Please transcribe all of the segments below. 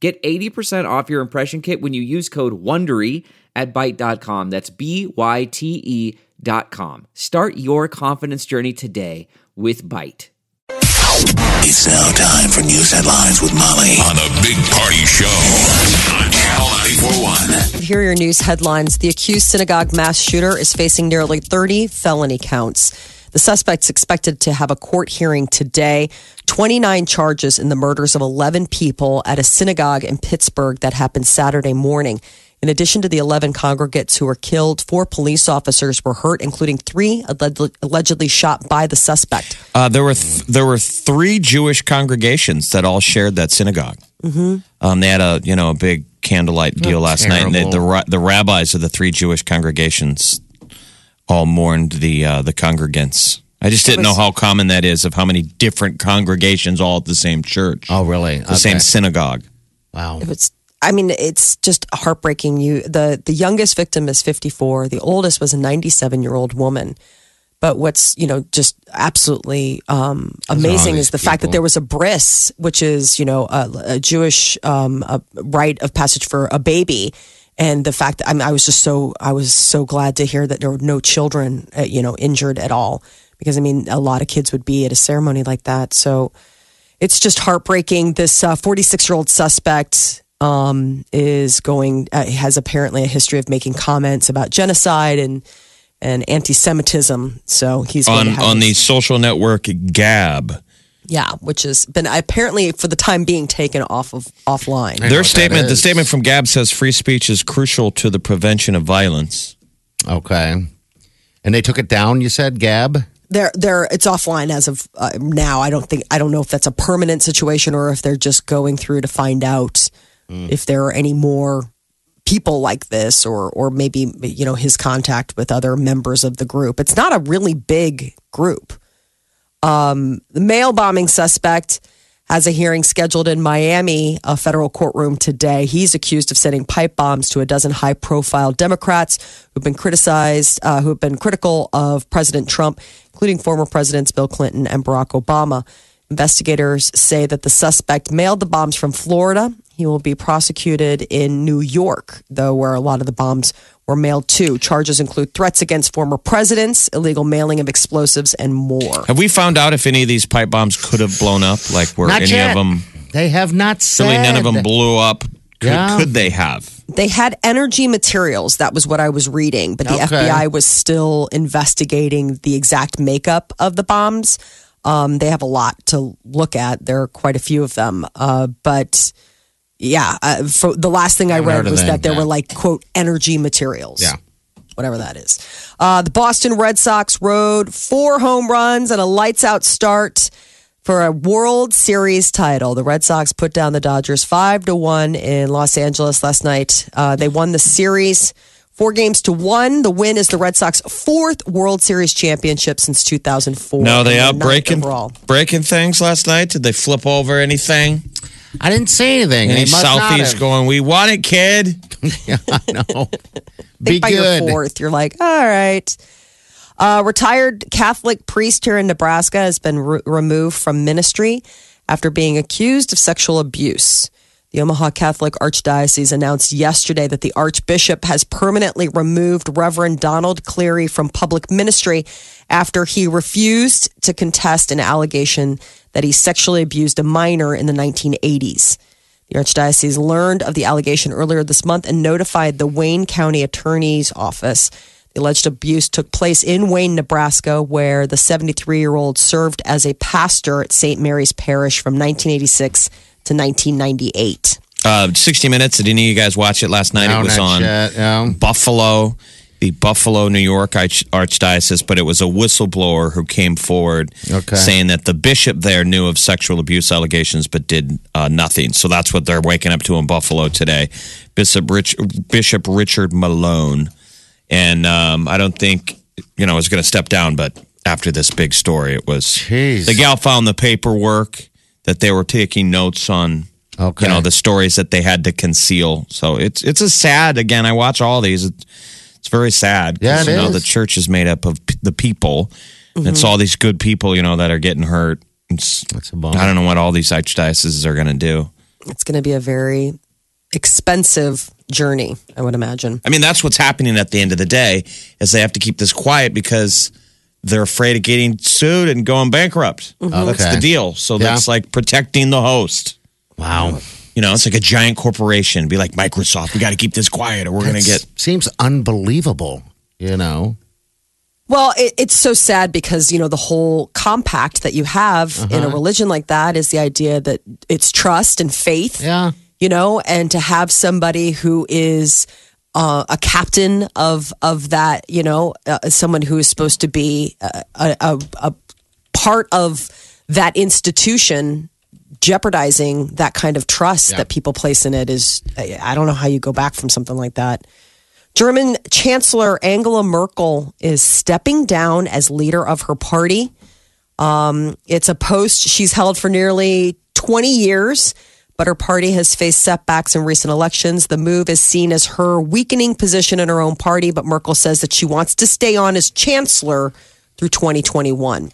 Get 80% off your impression kit when you use code WONDERY at Byte.com. That's B Y T E dot com. Start your confidence journey today with Byte. It's now time for news headlines with Molly on the Big Party Show on Channel 941. Here are your news headlines. The accused synagogue mass shooter is facing nearly 30 felony counts. The suspect's expected to have a court hearing today. 29 charges in the murders of 11 people at a synagogue in Pittsburgh that happened Saturday morning. In addition to the 11 congregates who were killed, four police officers were hurt, including three allegedly- allegedly shot by the suspect. Uh, there were th- there were three Jewish congregations that all shared that synagogue. Mm-hmm. Um, they had a you know a big candlelight deal last night, and they, the the rabbis of the three Jewish congregations all mourned the uh, the congregants. I just didn't know how common that is of how many different congregations all at the same church. Oh, really? the same synagogue. Wow. It was I mean, it's just heartbreaking. You the the youngest victim is 54. The oldest was a 97 year old woman. But what's you know just absolutely um, amazing is the fact that there was a bris, which is you know a, a Jewish um, a rite of passage for a baby, and the fact that I, mean, I was just so I was so glad to hear that there were no children uh, you know injured at all because I mean a lot of kids would be at a ceremony like that. So it's just heartbreaking. This 46 year old suspect um, is going uh, has apparently a history of making comments about genocide and and anti-Semitism. So he's going On on the social network Gab, yeah, which has been apparently for the time being taken off of offline. their statement the statement from Gab says free speech is crucial to the prevention of violence. Okay. And they took it down, you said, Gab? They're they're it's offline as of uh, now. I don't think I don't know if that's a permanent situation or if they're just going through to find out if there are any more people like this or or maybe you know his contact with other members of the group. It's not a really big group. Um, the mail bombing suspect has a hearing scheduled in Miami, a federal courtroom today. He's accused of sending pipe bombs to a dozen high profile Democrats who've been criticized, uh, who have been critical of President Trump, including former Presidents Bill Clinton and Barack Obama. Investigators say that the suspect mailed the bombs from Florida. He will be prosecuted in New York, though, where a lot of the bombs were mailed to. Charges include threats against former presidents, illegal mailing of explosives, and more. Have we found out if any of these pipe bombs could have blown up? Like were Not any yet. of them They have not said. really none of them blew up? Could, Yeah. could they have? they had energy materials. That was what I was reading, but the Okay. FBI was still investigating the exact makeup of the bombs. Um, they have a lot to look at. There are quite a few of them, uh, but yeah, uh, for, the last thing I read was that there yeah. were like quote energy materials. Yeah. Whatever that is. Uh, the Boston Red Sox rode four home runs and a lights out start for a World Series title. The Red Sox put down the Dodgers five to one in Los Angeles last night. Uh, they won the series four games to one. The win is the Red Sox fourth World Series championship since 2004. No, they and out breaking overall. breaking things last night. Did they flip over anything? I didn't say anything. Any They Southeast going? We want it, kid. Yeah, I know. Be think by good. your fourth, you're like, all right. A retired Catholic priest here in Nebraska has been re- removed from ministry after being accused of sexual abuse. The Omaha Catholic Archdiocese announced yesterday that the Archbishop has permanently removed Reverend Donald Cleary from public ministry after he refused to contest an allegation that he sexually abused a minor in the 1980s. The Archdiocese learned of the allegation earlier this month and notified the Wayne County Attorney's Office. The alleged abuse took place in Wayne, Nebraska, where the 73 year old served as a pastor at St. Mary's Parish from 1986 to 1998. Uh, 60 Minutes. Did any of you guys watch it last night? No, it was on yet, yeah. Buffalo. the Buffalo, New York Archdiocese, but it was a whistleblower who came forward Okay. saying that the bishop there knew of sexual abuse allegations but did uh, nothing. So that's what they're waking up to in Buffalo today. Bishop Rich, Bishop Richard Malone, and um, I don't think you know is going to step down, but after this big story, it was Jeez. the gal found the paperwork that they were taking notes on. Okay. You know the stories that they had to conceal. So it's it's a sad. Again, I watch all these. It's, it's very sad. 'cause, Yeah, it you know the church is made up of p- the people. And It's mm-hmm. all these good people, you know, that are getting hurt. It's, That's a bummer. I don't know what all these archdioceses are going to do. It's going to be a very expensive journey, I would imagine. I mean, that's what's happening at the end of the day is they have to keep this quiet because they're afraid of getting sued and going bankrupt. Uh, that's Okay. the deal. So Yeah. that's like protecting the host. Wow. You know, it's like a giant corporation. Be like Microsoft. We got to keep this quiet, or we're going to get. seems unbelievable. You know. Well, it, it's so sad because, you know, the whole compact that you have in a religion like that is the idea that it's trust and faith. Yeah. you know, and to have somebody who is uh, a captain of of that, you know, uh, someone who is supposed to be a, a, a part of that institution jeopardizing that kind of trust that people place in it is I I don't know how you go back from something like that. German Chancellor Angela Merkel is stepping down as leader of her party. Um, it's a post she's held for nearly 20 years, but her party has faced setbacks in recent elections. The move is seen as her weakening position in her own party, but Merkel says that she wants to stay on as chancellor through 2021.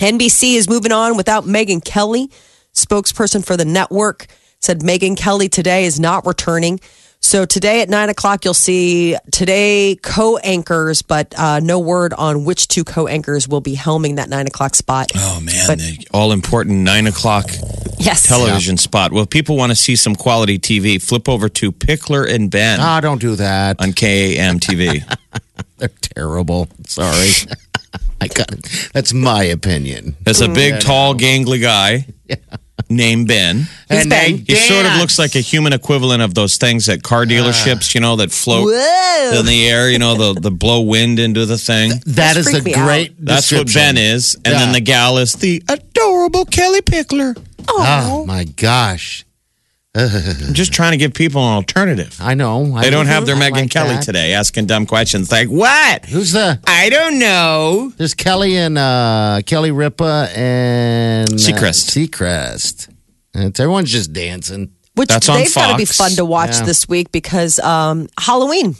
NBC is moving on without Megyn Kelly. Spokesperson for the network said Megyn Kelly today is not returning. So today at nine o'clock, you'll see today co-anchors, but uh, no word on which two co-anchors will be helming that nine o'clock spot. Oh man, But- the all important nine o'clock Yes, television spot. Well, if people want to see some quality TV, flip over to Pickler and Ben Ah, don't do that. on KMTV. They're terrible. Sorry. I got it. That's my opinion. There's a big, tall, gangly guy named Ben. Who's Ben? He sort of looks like a human equivalent of those things at car ah. dealerships, you know, that float Whoa. in the air, you know, the, the blow wind into the thing. That is freaked a me out. great. That's what description. Ben is. And then the gal is the adorable Kellie Pickler. Oh ah, my gosh. I'm just trying to give people an alternative. I know. I They don't have their I Megan like Kelly that. today asking dumb questions like, what? Who's the? I don't know. There's Kelly and uh, Kelly Ripa and uh, Seacrest. Seacrest. And it's everyone's just dancing. Which That's on they've got to be Fox. fun to watch Yeah. this week because um, Halloween.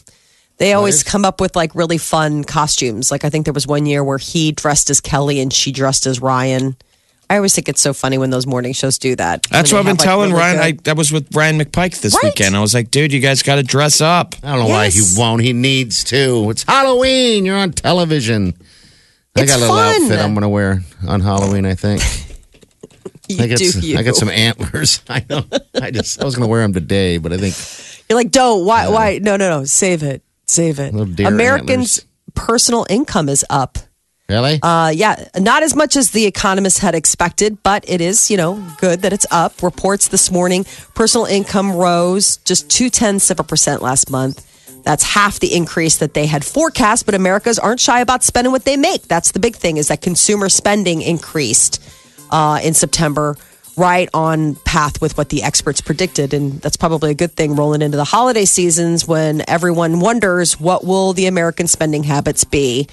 They always come up with like really fun costumes. Like I think there was one year where he dressed as Kelly and she dressed as Ryan. I always think it's so funny when those morning shows do that. That's what I've been like, telling really Ryan. I, that was with Ryan McPike this Right. weekend. I was like, dude, you guys got to dress up. I don't know why he won't. He needs to. It's Halloween. You're on television. I got a little fun. outfit I'm going to wear on Halloween. I think. you I got, do some, you. I got some antlers. I know. I just I was going to wear them today, but I think You're like, don't. Why? Why? No, no, no. Save it. Save it. Little deer Americans' antlers. personal income is up. Really. Uh, yeah, not as much as the economists had expected, but it is, you know, good that it's up. Reports this morning, personal income rose just two tenths of a percent last month. That's half the increase that they had forecast, but Americans aren't shy about spending what they make. That's the big thing is that consumer spending increased uh, in September, right on path with what the experts predicted. And that's probably a good thing rolling into the holiday seasons when everyone wonders what will the American spending habits be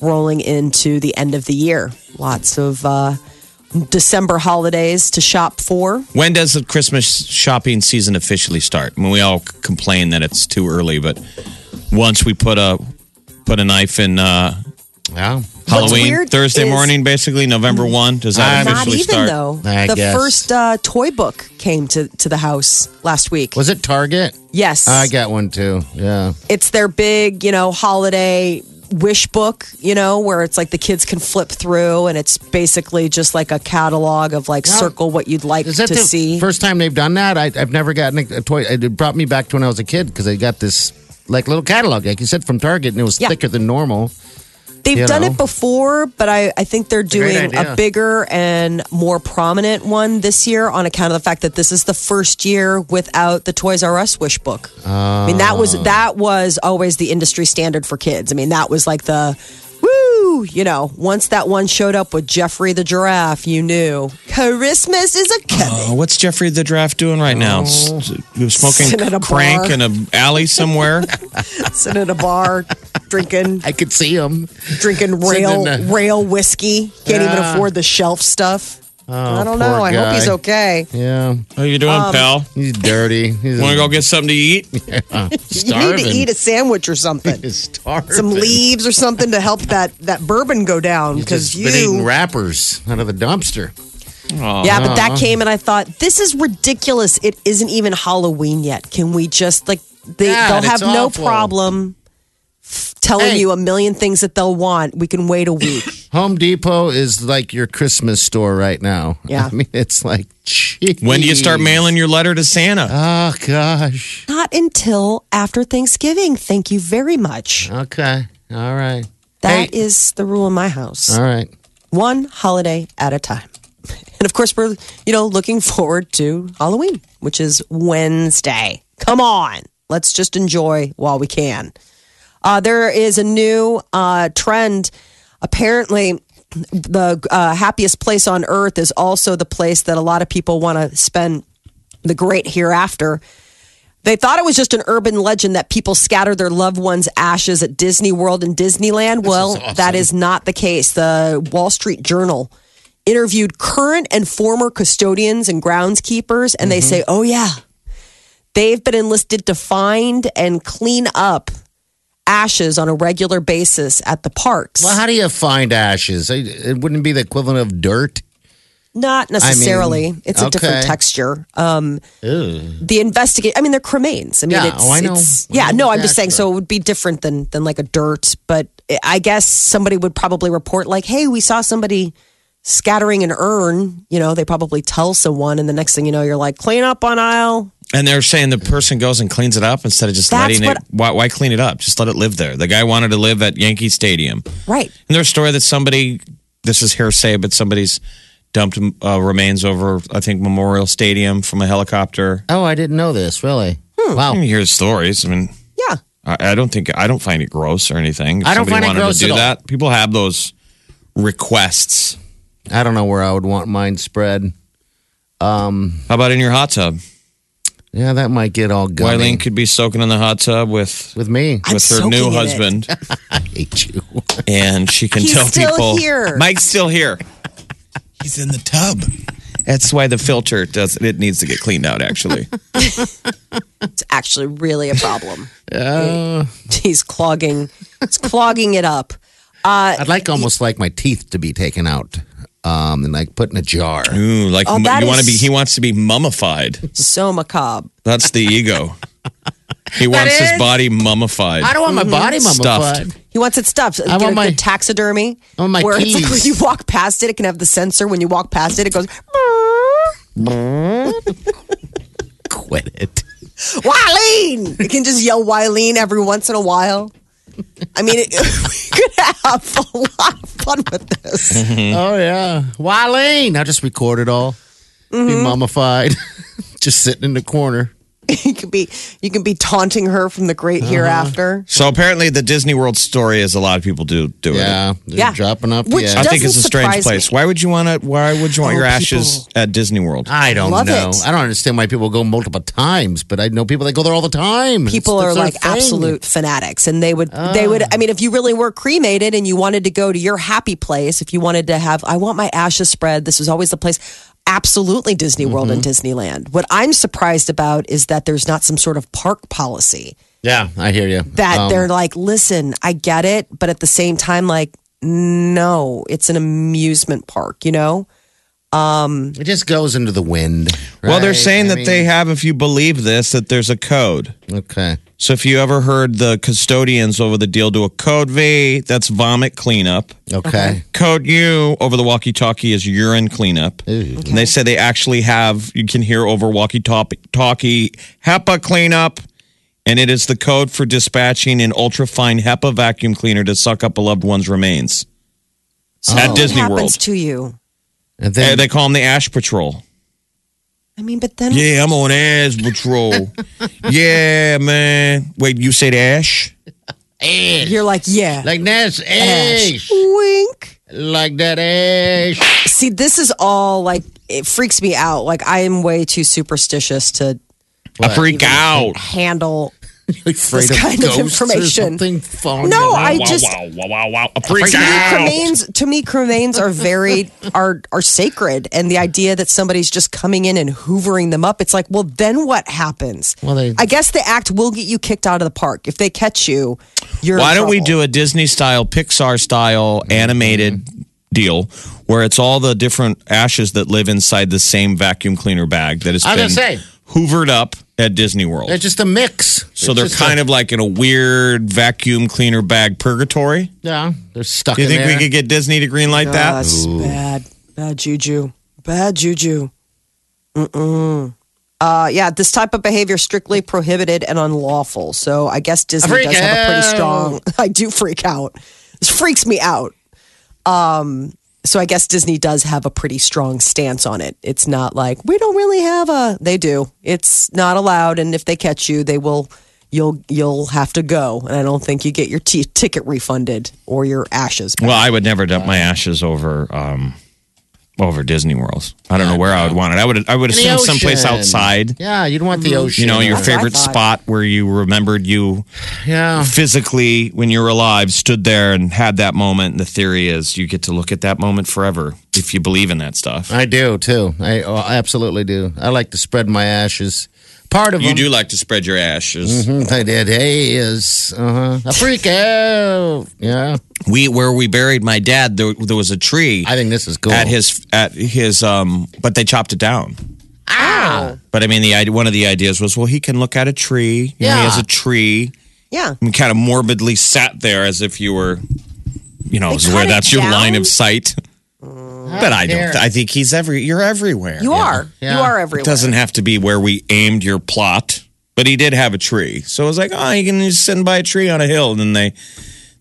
rolling into the end of the year. Lots of uh, December holidays to shop for. When does the Christmas shopping season officially start? I mean, we all complain that it's too early, but once we put a put a knife in uh, yeah. Halloween Thursday is- morning, basically November one, does that I'm Not officially even start? though. I the guess. first uh, toy book came to, to the house last week. Was it Target? yes. I got one too. Yeah. it's their big, you know, holiday wish book, you know, where it's like the kids can flip through and it's basically just like a catalog of like Now, circle what you'd like to see. first time they've done that? I, I've never gotten a, a toy. It brought me back to when I was a kid because I got this like little catalog, like you said, from Target, and it was Yeah. thicker than normal. They've you done know? it before, but I, I think they're doing idea. a bigger and more prominent one this year on account of the fact that this is the first year without the Toys R Us wish book. I mean that was ah. that was always the industry standard for kids. I mean that was like the woo, you know, once that one showed up with Geoffrey the giraffe, you knew Christmas is a coming. Oh, uh, what's Geoffrey the Giraffe doing right now? S- oh. He was smoking a crank bar. in an alley somewhere. Sitting at a bar, drinking I could see him. drinking Sitting rail in the- rail whiskey. Can't even afford the shelf stuff. I don't poor know. I hope he's okay. Yeah, How you doing, Um, pal? he's dirty. He's Want to go get something to eat? You need to eat a sandwich or something. He's starving. Some leaves or something to help that, that bourbon go down. He's Because just been eating you, wrappers out of the dumpster. yeah, but that came and I thought this is ridiculous. It isn't even Halloween yet. Can we just like they God, they'll have it's no awful. problem f- telling Hey. you a million things that they'll want. We can wait a week. Home Depot is like your Christmas store right now. Yeah. I mean, it's like, geez. When do you start mailing your letter to Santa? Oh, gosh. Not until after Thanksgiving. Thank you very much. Okay. All right. That Hey. is the rule in my house. All right. one holiday at a time. And of course, we're, you know, looking forward to Halloween, which is Wednesday. Come on. Let's just enjoy while we can. Uh, there is a new uh, trend. Apparently, the uh, happiest place on earth is also the place that a lot of people want to spend the great hereafter. They thought it was just an urban legend that people scatter their loved ones' ashes at Disney World and Disneyland. well, awesome. that is not the case. The Wall Street Journal interviewed current and former custodians and groundskeepers, and they say, oh, yeah, they've been enlisted to find and clean up ashes on a regular basis at the parks. Well, how do you find ashes? It wouldn't be the equivalent of dirt. Not necessarily. it's a different texture. Um, the investigate. I mean, they're cremains. I mean, Yeah, it's, oh, I know. it's- I yeah, know no, I'm just saying. texture. So it would be different than than like a dirt. But I guess somebody would probably report like, "Hey, we saw somebody scattering an urn." You know, they probably tell someone, and the next thing you know, you're like, "Clean up on aisle." And they're saying the person goes and cleans it up instead of just That's letting it. Why, why clean it up? Just let it live there. The guy wanted to live at Yankee Stadium. Right. And there's a story that somebody, this is hearsay, but somebody's dumped uh, remains over, I think, Memorial Stadium from a helicopter. Oh, I didn't know this. Really? Hmm. Wow. You hear stories. I mean, Yeah. I, I don't think I don't find it gross or anything. If I don't somebody find it gross to do at all. that. People have those requests. I don't know where I would want mine spread. Um, How about in your hot tub? Yeah, that might get all gummy. Wileen could be soaking in the hot tub with with me. I'm with her new husband, I hate you. and she can He's tell still people here. Mike's still here. He's in the tub. That's why the filter does it needs to get cleaned out. Actually, It's actually really a problem. Uh, He's clogging. It's clogging it up. Uh, I'd like almost like my teeth to be taken out, um, and like put in a jar. Ooh, like Oh, you want to be. is- He wants to be mummified. so macabre. That's the ego. He wants his is- body mummified. I don't want my body Stuffed. mummified. He wants it stuffed. I Get want a my- good taxidermy. I want my where it's like keys. when you walk past it, it can have the sensor. When you walk past it, it goes. Quit it. Wileen! It can just yell Wileen every once in a while. I mean, it, we could have a lot of fun with this. Oh yeah, Wileen. I'll just record it all. Mm-hmm. Be mummified, just sitting in the corner. You could be, you can be taunting her from the great Uh-huh. hereafter. So apparently, the Disney World story is a lot of people do do Yeah, it. Yeah. dropping up. Which yeah. I think it's a strange surprise place. me. Why would you want to? Why would you want Oh, your ashes people- at Disney World? I don't Love know. it. I don't understand why people go multiple times, but I know people that go there all the time. People It's- are like thing. absolute fanatics, and they would, they would. I mean, if you really were cremated and you wanted to go to your happy place, if you wanted to have, I want my ashes spread. This was always the place. Absolutely, Disney World and Mm-hmm. Disneyland. What I'm surprised about is that there's not some sort of park policy Yeah, I hear you. that Um, they're like, listen, I get it, but at the same time, like, no, it's an amusement park, you know? Um, it just goes into the wind. Well, they're saying I that mean, they have, if you believe this, that there's a code. Okay. So if you ever heard the custodians over the deal do a code V, that's vomit cleanup. Okay. Code U over the walkie-talkie is urine cleanup. And they say they actually have, you can hear over walkie-talkie HEPA cleanup and it is the code for dispatching an ultra ultrafine HEPA vacuum cleaner to suck up a loved one's remains. At What Disney happens World. to you? And They, then they call them the Ash Patrol. I mean, but then Yeah, I'm on Ash Patrol. yeah, man. Wait, you said Ash? ash. you're like, yeah, like that's Ash. ash. wink. Like that ash. See, this is all like it freaks me out. Like I am way too superstitious to I freak out. handle. Afraid This kind of ghosts or information. something falling No, down. I wow, just wow, wow, wow, wow. I freak to me, out. cremains to me cremains are very are are sacred, and the idea that somebody's just coming in and hoovering them up, it's like, well, then what happens? Well, they- I guess the act will get you kicked out of the park if they catch you. You're in Why don't we do a Disney style, Pixar style mm-hmm. animated deal where it's all the different ashes that live inside the same vacuum cleaner bag that has I been gonna say. Hoovered up at Disney World? They're just a mix. so they're kind of like in a weird vacuum cleaner bag purgatory. yeah. They're stuck. Do you in think we could get Disney to greenlight Ah, that? That's bad, bad juju, bad juju. Mm-mm. Uh, yeah, this type of behavior strictly prohibited and unlawful. So I guess Disney freak does have a pretty strong. I do freak out. This freaks me out. Um, so I guess Disney does have a pretty strong stance on it. It's not like we don't really have a. They do. It's not allowed, and if they catch you, they will. You'll you'll have to go, and I don't think you get your t- ticket refunded or your ashes. back. Well, I would never dump my ashes over um, over Disney World. I don't know where I would want it. I would I would In the assume someplace ocean. outside. Yeah, you'd want the mm-hmm. ocean. You know, your That's what I favorite thought. spot where you remembered you Yeah. physically, when you were alive, stood there and had that moment. And the theory is you get to look at that moment forever if you believe in that stuff. I do too. I oh, I absolutely do. I like to spread my ashes. Part of You them. do like to spread your ashes. Mhm, I did. Hey, is uh huh. A freak out. Yeah. We where we buried my dad, there, there was a tree I think this is cool. at his at his um, but they chopped it down. ah. But I mean, the idea, one of the ideas was, well, he can look at a tree. You know, he has a tree. yeah, and kind of morbidly sat there as if you were, you know, where cut it that's your down? line of sight. Mm. but I don't. I think he's every. You're everywhere. you are. Yeah. You are everywhere. It everywhere. doesn't have to be where we aimed your plot, but he did have a tree. So it was like, oh, you can just sit by a tree on a hill. And then they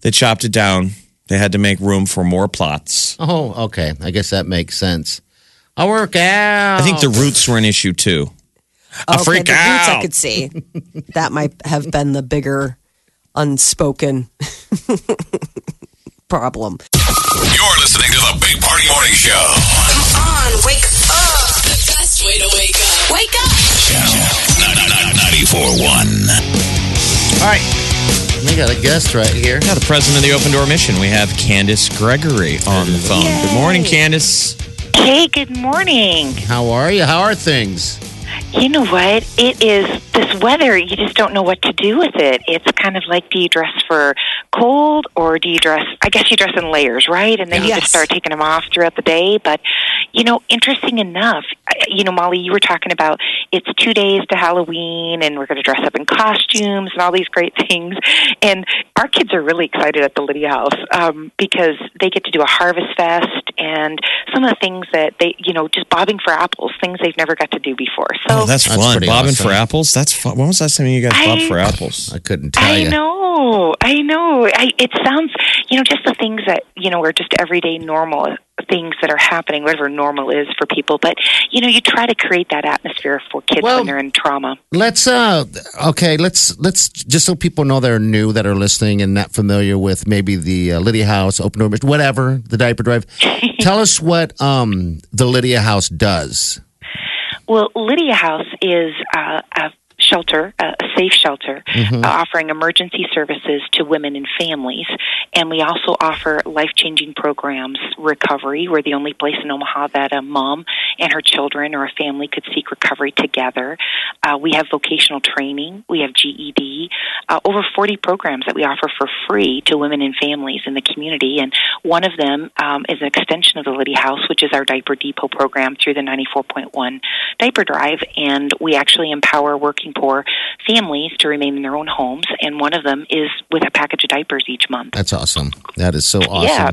they chopped it down. They had to make room for more plots. Oh, okay. I guess that makes sense. I work out. I think the roots were an issue too. I okay, freak the roots I could see. that might have been the bigger unspoken problem. You're listening to the Big Party Morning Show. Come on, wake up. The best way to wake up. Wake up. Channel 94.1. All right. We got a guest right here. Yeah, the president of the Open Door Mission. We have Candace Gregory on the phone. Good morning, Candace. Hey, good morning. How are you? How are things? You know what? It is this weather, you just don't know what to do with it. It's kind of like do you dress for cold or do you dress, I guess you dress in layers, right? And then you just start taking them off throughout the day. But, you know, interesting enough, you know, Molly, you were talking about it's two days to Halloween and we're going to dress up in costumes and all these great things. And our kids are really excited at the Lydia House um, because they get to do a harvest fest and some of the things that they, you know, just bobbing for apples, things they've never got to do before. So Oh, that's, That's fun. Bobbing awesome. for apples. That's fun. When was the last time you guys bobbed for apples? I couldn't tell I you. know, I know. I, it sounds, you know, just the things that you know are just everyday normal things that are happening, whatever normal is for people. But you know, you try to create that atmosphere for kids Well- when they're in trauma. Let's uh okay, let's let's just so people know they're new that are listening and not familiar with maybe the uh, Lydia House, Open Door, whatever, the diaper drive. Tell us what um the Lydia House does. Well, Lydia House is uh, a shelter, a safe shelter, uh, offering emergency services to women and families. And we also offer life changing programs, recovery. We're the only place in Omaha that a mom and her children or a family could seek recovery together. Uh, we have vocational training, we have GED, uh, over 40 programs that we offer for free to women and families in the community. And one of them um, is an extension of the Lydia House, which is our diaper depot program through the 94.1 diaper drive. And we actually empower working poor families to remain in their own homes. And one of them is with a package of diapers each month. That's awesome. That is so awesome. Yeah.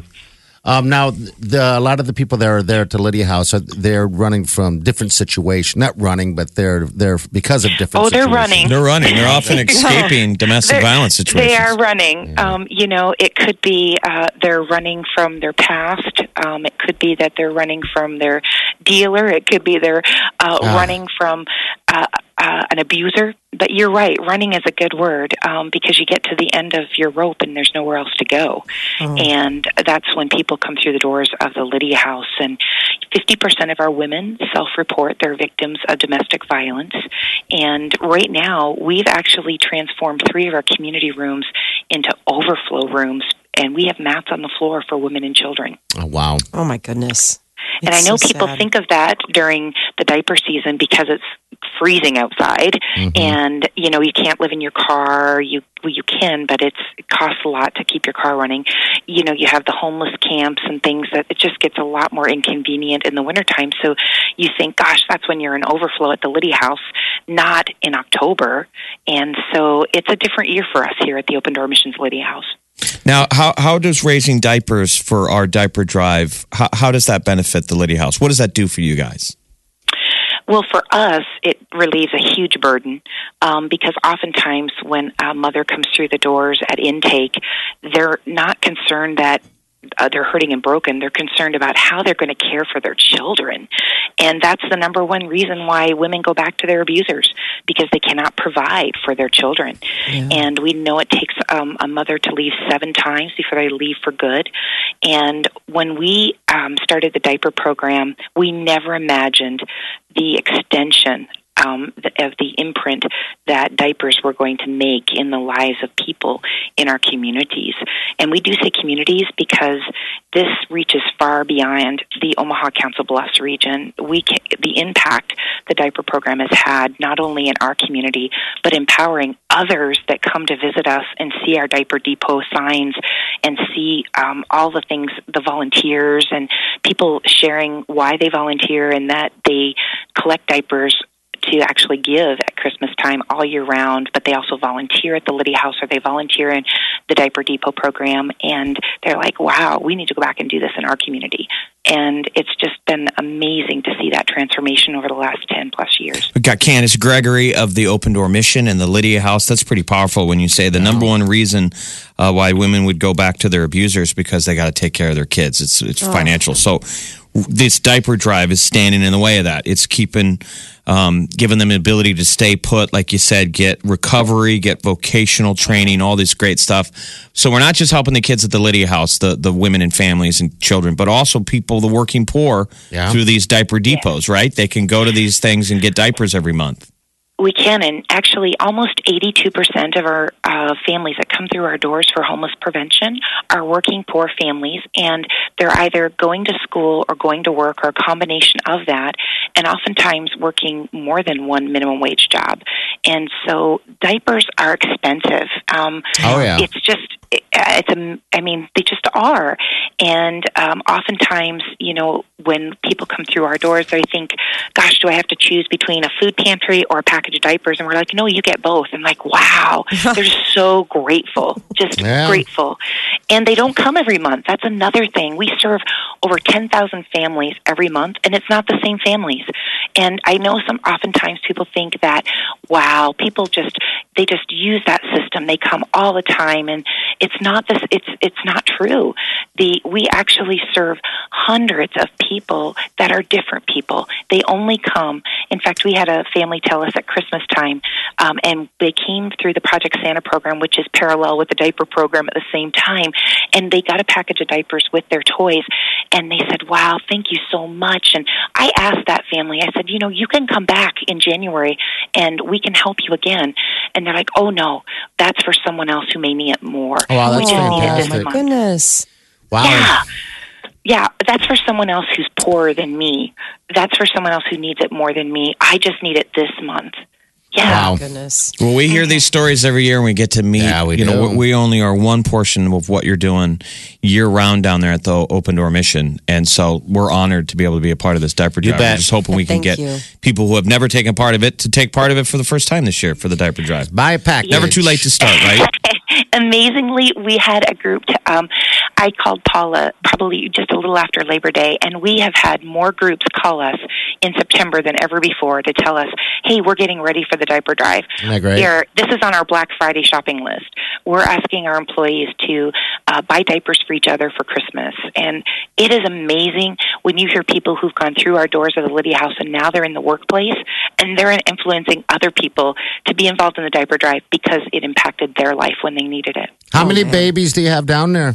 Um, now, the, a lot of the people that are there at the Lydia House, are, they're running from different situations. Not running, but they're they're because of different. Oh, they're situations. running. They're running. They're often escaping domestic violence situations. They are running. Um, you know, it could be uh, they're running from their past. Um, it could be that they're running from their dealer. It could be they're uh, Ah. running from uh, uh, an abuser. But you're right. Running is a good word um, because you get to the end of your rope and there's nowhere else to go. And that's when people come through the doors of the Lydia House. And 50% of our women self report they're victims of domestic violence. And right now, we've actually transformed three of our community rooms into overflow rooms. And we have mats on the floor for women and children. Oh, wow. Oh my goodness. And I know so people sad. think of that during the diaper season because it's freezing outside, mm-hmm. and you know you can't live in your car. You well, you can, but it's it costs a lot to keep your car running. You know you have the homeless camps and things that it just gets a lot more inconvenient in the wintertime. So you think, gosh, that's when you're in overflow at the Lydia House, not in October. And so it's a different year for us here at the Open Door Missions Lydia House. Now, how, how does raising diapers for our diaper drive, how, how does that benefit the Lydia House? What does that do for you guys? Well, for us, it relieves a huge burden um, because oftentimes when a mother comes through the doors at intake, they're not concerned that uh, they're hurting and broken. They're concerned about how they're going to care for their children. And that's the number one reason why women go back to their abusers because they cannot provide for their children. And we know it takes um, a mother to leave seven times before they leave for good. And when we um, started the diaper program, we never imagined the extension um, of the imprint that diapers were going to make in the lives of people in our communities. And we do say communities because this reaches far beyond the Omaha Council Bluffs region. We can, the impact the diaper program has had not only in our community but empowering others that come to visit us and see our diaper depot signs and see um, all the things the volunteers and people sharing why they volunteer and that they collect diapers to actually give at Christmas time all year round, but they also volunteer at the Lydia House or they volunteer in the Diaper Depot program. And they're like, wow, we need to go back and do this in our community. And it's just been amazing to see that transformation over the last 10 plus years. We've got Candace Gregory of the Open Door Mission and the Lydia House. That's pretty powerful when you say the number one reason uh, why women would go back to their abusers because they got to take care of their kids. It's it's financial. So this diaper drive is standing in the way of that. It's keeping, um, giving them the ability to stay put, like you said, get recovery, get vocational training, all this great stuff. So we're not just helping the kids at the Lydia House, the the women and families and children, but also people, the working poor, Yeah. through these diaper depots. Right? They can go to these things and get diapers every month. We can, and actually, almost 82% of our uh, families that come through our doors for homeless prevention are working poor families, and they're either going to school or going to work or a combination of that, and oftentimes working more than one minimum wage job. And so, diapers are expensive. Um, Oh, yeah. It's just, it- it's a, I mean, they just are. And um, oftentimes, you know, when people come through our doors, they think, gosh, do I have to choose between a food pantry or a package of diapers? And we're like, no, you get both. And like, wow, they're so grateful, just Yeah. grateful. And they don't come every month. That's another thing. We serve over 10,000 families every month, and it's not the same families. And I know some, oftentimes people think that, wow, people just, they just use that system. They come all the time, and it's not this, it's, it's not true. The, we actually serve hundreds of people that are different people. They only come. In fact, we had a family tell us at Christmas time, um, and they came through the Project Santa program, which is parallel with the diaper program at the same time, and they got a package of diapers with their toys, and they said, "Wow, thank you so much." And I asked that family, I said, "You know, you can come back in January, and we can help you again." And they're like, "Oh no, that's for someone else who may need it more. Oh, wow, we that's just need it fantastic. this my month." goodness. Wow. Yeah. Yeah, that's for someone else who's poorer than me. That's for someone else who needs it more than me. I just need it this month. Yeah. Wow. Goodness. Well, we hear these stories every year, and we get to meet. Yeah, we you know, do. we only are one portion of what you're doing year round down there at the Open Door Mission, and so we're honored to be able to be a part of this diaper drive. You drive. bet. We're just hoping we can get you. people who have never taken part of it to take part of it for the first time this year for the diaper drive. Buy a pack. Never too late to start, right? Amazingly, we had a group. To, um, I called Paula probably just a little after Labor Day, and we have had more groups call us in September than ever before to tell us, "Hey, we're getting ready for the diaper drive." Isn't that great? We are- this is on our Black Friday shopping list. We're asking our employees to uh, buy diapers for each other for Christmas, and it is amazing when you hear people who've gone through our doors of the Lydia House and now they're in the workplace and they're influencing other people to be involved in the diaper drive because it impacted their life when they needed it. How many babies do you have down there?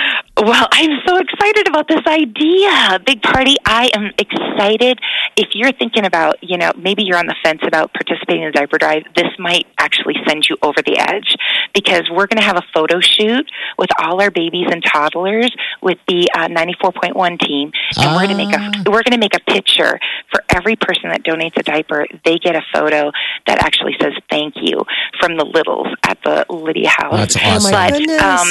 Well, I'm so excited about this idea. Big party. I am excited. If you're thinking about, you know, maybe you're on the fence about participating in the diaper drive, this might actually send you over the edge because we're going to have a photo shoot with all our babies and toddlers with the uh, 94.1 team, and we're going to make a we're going to make a picture for every person that donates a diaper. They get a photo that actually says thank you from the littles at the Lydia House. That's awesome. my But um,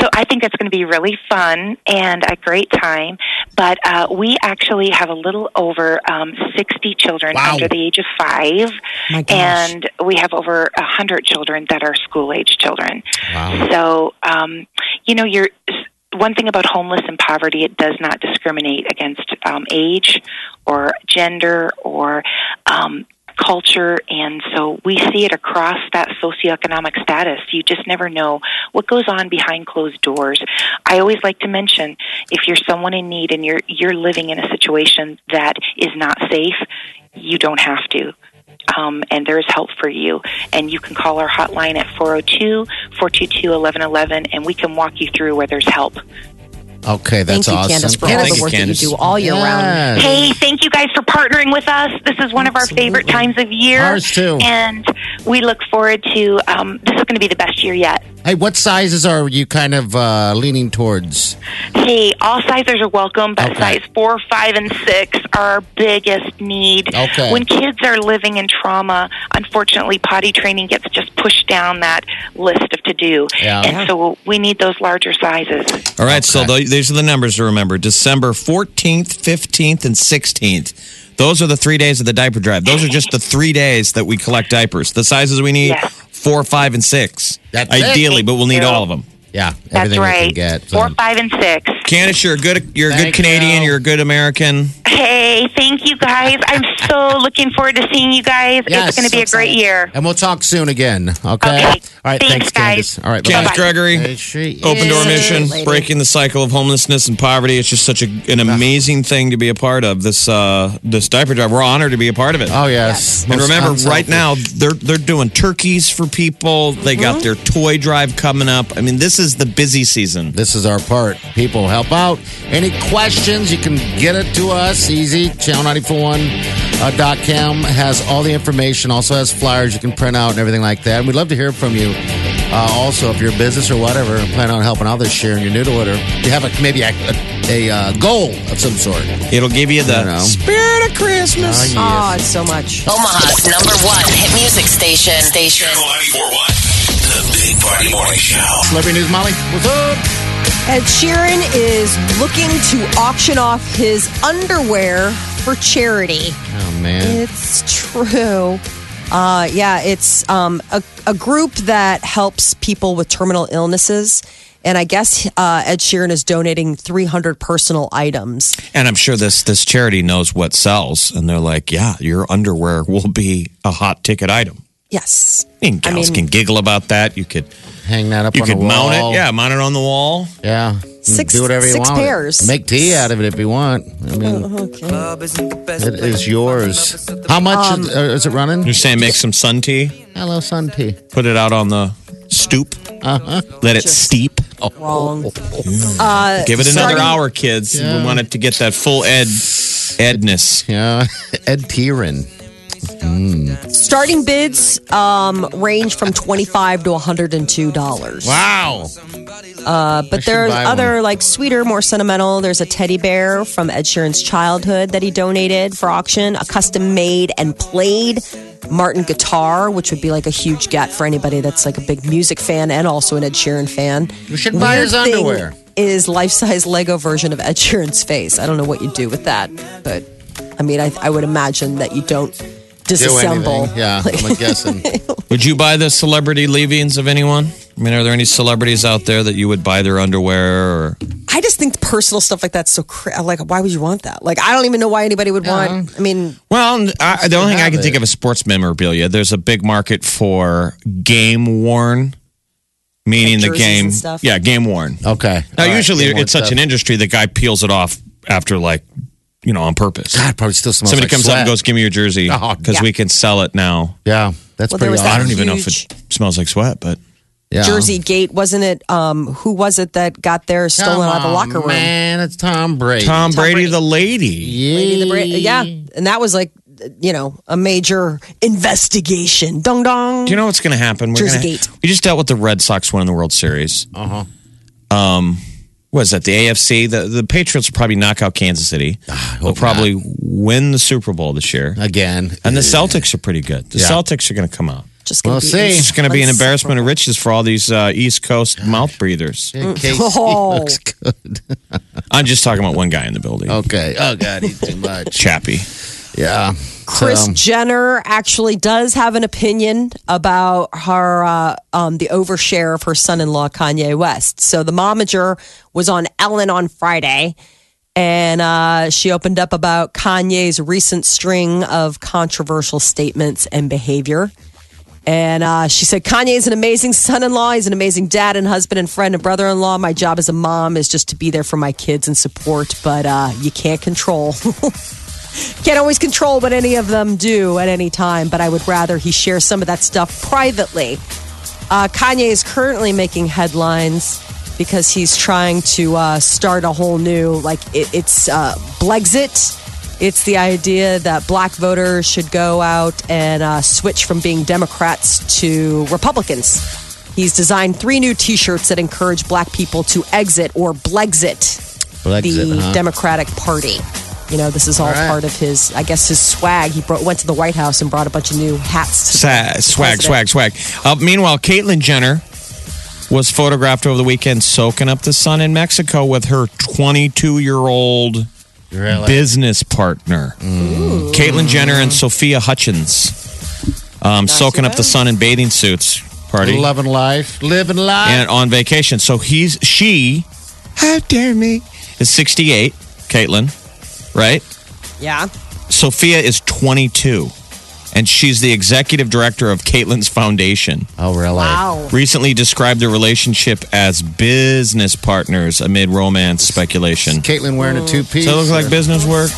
so I think it's going to be really fun and a great time. But uh, we actually have a little over um, 60 children Wow. under the age of five. And we have over 100 children that are school age children. Wow. So, um, you know, you're. One thing about homeless and poverty, it does not discriminate against um, age or gender or um, culture, and so we see it across that socioeconomic status. You just never know what goes on behind closed doors. I always like to mention if you're someone in need and you're you're living in a situation that is not safe, you don't have to. Um, and there is help for you. And you can call our hotline at 402 422 1111, and we can walk you through where there's help. Okay, that's Thank you, awesome. Candace, for all Thank the you, work Candace. that you do all year round. Hey, thank you guys for partnering with us. This is one of our favorite times of year. Ours too. And we look forward to um, this is going to be the best year yet. Hey, what sizes are you kind of uh, leaning towards? Hey, all sizes are welcome, but Okay. size four, five, and six are our biggest need. Okay. When kids are living in trauma, unfortunately, potty training gets just pushed down that list of to do. Yeah. And so we need those larger sizes. All right, so th- these are the numbers to remember December 14th, 15th, and 16th. Those are the three days of the diaper drive. Those are just the three days that we collect diapers. The sizes we need Yes. four, five, and six. That's it. Ideally, but we'll need you. all of them. Yeah, That's everything right. we can get. Four, five, and six. Candace, you're a good, you're a good Canadian. you. You're a good American. Hey, thank you guys. I'm so looking forward to seeing you guys. Yes. it's going to be a great year. And we'll talk soon again. Okay. Okay. All right. Thanks, Thanks, Candace. guys. All right. Candace bye-bye. Gregory, Open Door. Mission, lady. breaking the cycle of homelessness and poverty. It's just such a, an amazing thing to be a part of. This uh, this diaper drive. We're honored to be a part of it. Oh yes. And Most remember, unselfish. right now they're they're doing turkeys for people. They got their toy drive coming up. I mean, this is the busy season. This is our part. People, help out. Any questions, you can get it to us easy. Channel941.com has all the information, also has flyers you can print out and everything like that. And we'd love to hear from you. Uh, also, if you're a business or whatever, and plan on helping out this year and you're new to it, or you have a, maybe a, a, a uh, goal of some sort. It'll give you I the know. spirit of Christmas. Oh, it's so much. Omaha's number one hit music station. Station. Channel 941. The Big Party Morning Show. Celebrity News Molly, what's up? Ed Sheeran is looking to auction off his underwear for charity. Oh, man. It's true. Uh, yeah, it's um, a, a group that helps people with terminal illnesses. And I guess uh, Ed Sheeran is donating 300 personal items. And I'm sure this this charity knows what sells, and they're like, "Yeah, your underwear will be a hot ticket item." Yes. I mean, gals mean- can giggle about that. You could Hang that up you on could the wall. mount it. Yeah, mount it on the wall. Yeah. Six- Do whatever you six want. pairs. Make tea out of it if you want. I mean, it is yours. How much Um, is, uh, is it running? You're saying make some sun tea, Hello, sun tea. put it out on the stoop, Uh-huh. let it steep. Wrong. Give it another starting- hour, kids. We want it to get that full ed edness. Yeah. Ed Starting bids um, range from 25 to $102. Wow. But there's other one. like sweeter, more sentimental. There's a teddy bear from Ed Sheeran's childhood that he donated for auction. A custom made and played Martin guitar, which would be like a huge get for anybody that's like a big music fan and also an Ed Sheeran fan. You should buy his Weird thing underwear. Is life size Lego version of Ed Sheeran's face. I don't know what you do with that, but I mean, I, I would imagine that you don't disassemble. anything. Yeah, I'm guessing. Would you buy the celebrity leavings of anyone? I mean, are there any celebrities out there that you would buy their underwear or I just think personal stuff like that's so cra- like why would you want that? Like I don't even know why anybody would want. I mean, Well, I, the only thing I have can think of is sports memorabilia. There's a big market for game worn, meaning Like the game. stuff? Yeah, game worn. Okay. Now, All right, usually game worn it's such stuff. an industry. The guy peels it off after like, you know, on purpose. God, probably still smells Somebody like comes up and goes, "Give me your jersey," Oh, because yeah. we can sell it now. Yeah, that's Well, pretty awesome. that I don't even know if it smells like sweat, but Yeah. Jersey Gate wasn't it? Um, who was it that got theirs Come stolen out of the locker room? Man, it's Tom Brady. Tom, Brady, Brady. the lady. yeah. Lady the Bra- yeah, and that was like you know a major investigation. Dong dong. Do you know what's going to happen? We're Jersey gonna, Gate. We just dealt with the Red Sox winning the World Series. Uh huh. What is that? The AFC. The the Patriots will probably knock out Kansas City. They'll Ah, hope probably win the Super Bowl this year. Again. And the Celtics are pretty good. The Yeah. Celtics are going to come out. Just gonna We'll be see. It's going to be an embarrassment of riches for all these uh, East Coast mouth breathers. In Oh. looks good. I'm just talking about one guy in the building, Okay. Oh God, he's too much. Chappie. Yeah. Kris So, Jenner actually does have an opinion about her uh, um, the overshare of her son-in-law Kanye West. So the momager was on Ellen on Friday, and uh, she opened up about Kanye's recent string of controversial statements and behavior. And uh, she said, Kanye is an amazing son in law. He's an amazing dad and husband and friend and brother in law. My job as a mom is just to be there for my kids and support, but uh, you can't control. can't always control what any of them do at any time, but I would rather he share some of that stuff privately. Uh, Kanye is currently making headlines because he's trying to uh, start a whole new, like, it, it's uh, Blexit. It's the idea that black voters should go out and uh, switch from being Democrats to Republicans. He's designed three new t shirts that encourage black people to exit or Blexit Blexit, the huh? Democratic Party. You know, this is all right. part of his, I guess, his swag. He brought, went to the White House and brought a bunch of new hats. To Sa- the swag, president. swag, swag. Uh, meanwhile, Caitlyn Jenner was photographed over the weekend soaking up the sun in Mexico with her 22 year old Really? business partner, Caitlyn Jenner and Sophia Hutchins, um, soaking up the sun in bathing suits. Party Loving life, living life. and on vacation. So he's she, how dare me, is 68. Caitlyn, right? Yeah. Sophia is 22, and she's the executive director of Caitlyn's foundation. oh, really? Wow. Recently described their relationship as business partners amid romance speculation. Caitlyn wearing a mm. two piece. Does that look like business work?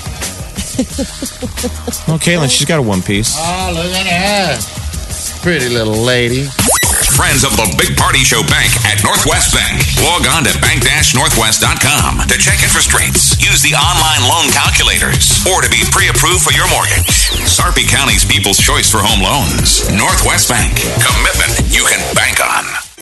well, Caitlyn, she's got a one piece. Oh, look at that. Pretty little lady. Friends of the Big Party Show Bank at Northwest Bank. Log on to bank-northwest.com to check interest rates, use the online loan calculators, or to be pre-approved for your mortgage. Sarpy County's people's choice for home loans. Northwest Bank. Commitment you can bank on.